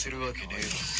らせるわけねえだろ。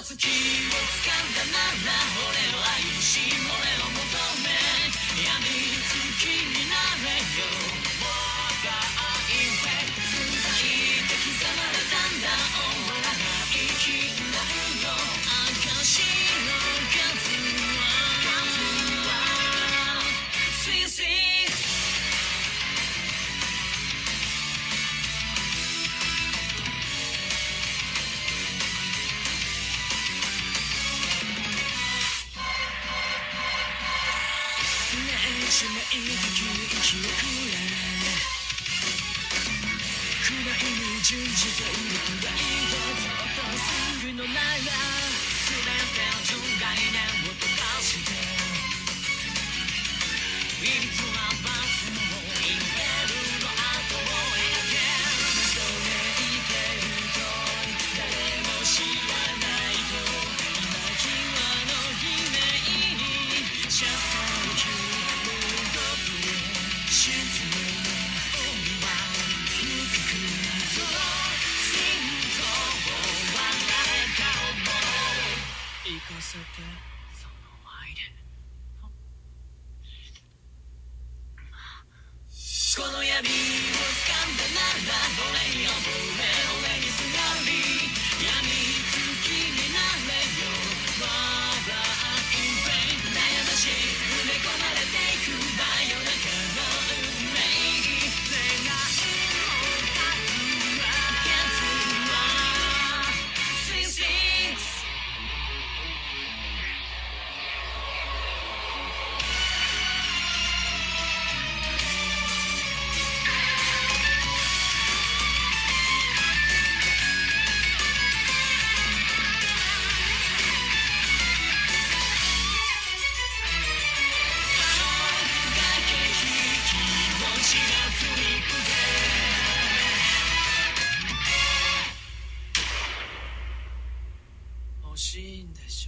気をつかんだなら俺は許しもらしまいた記憶や暗いに準じているとがいいぞとするのなら全て純概念を溶かしていつはしいんでしょ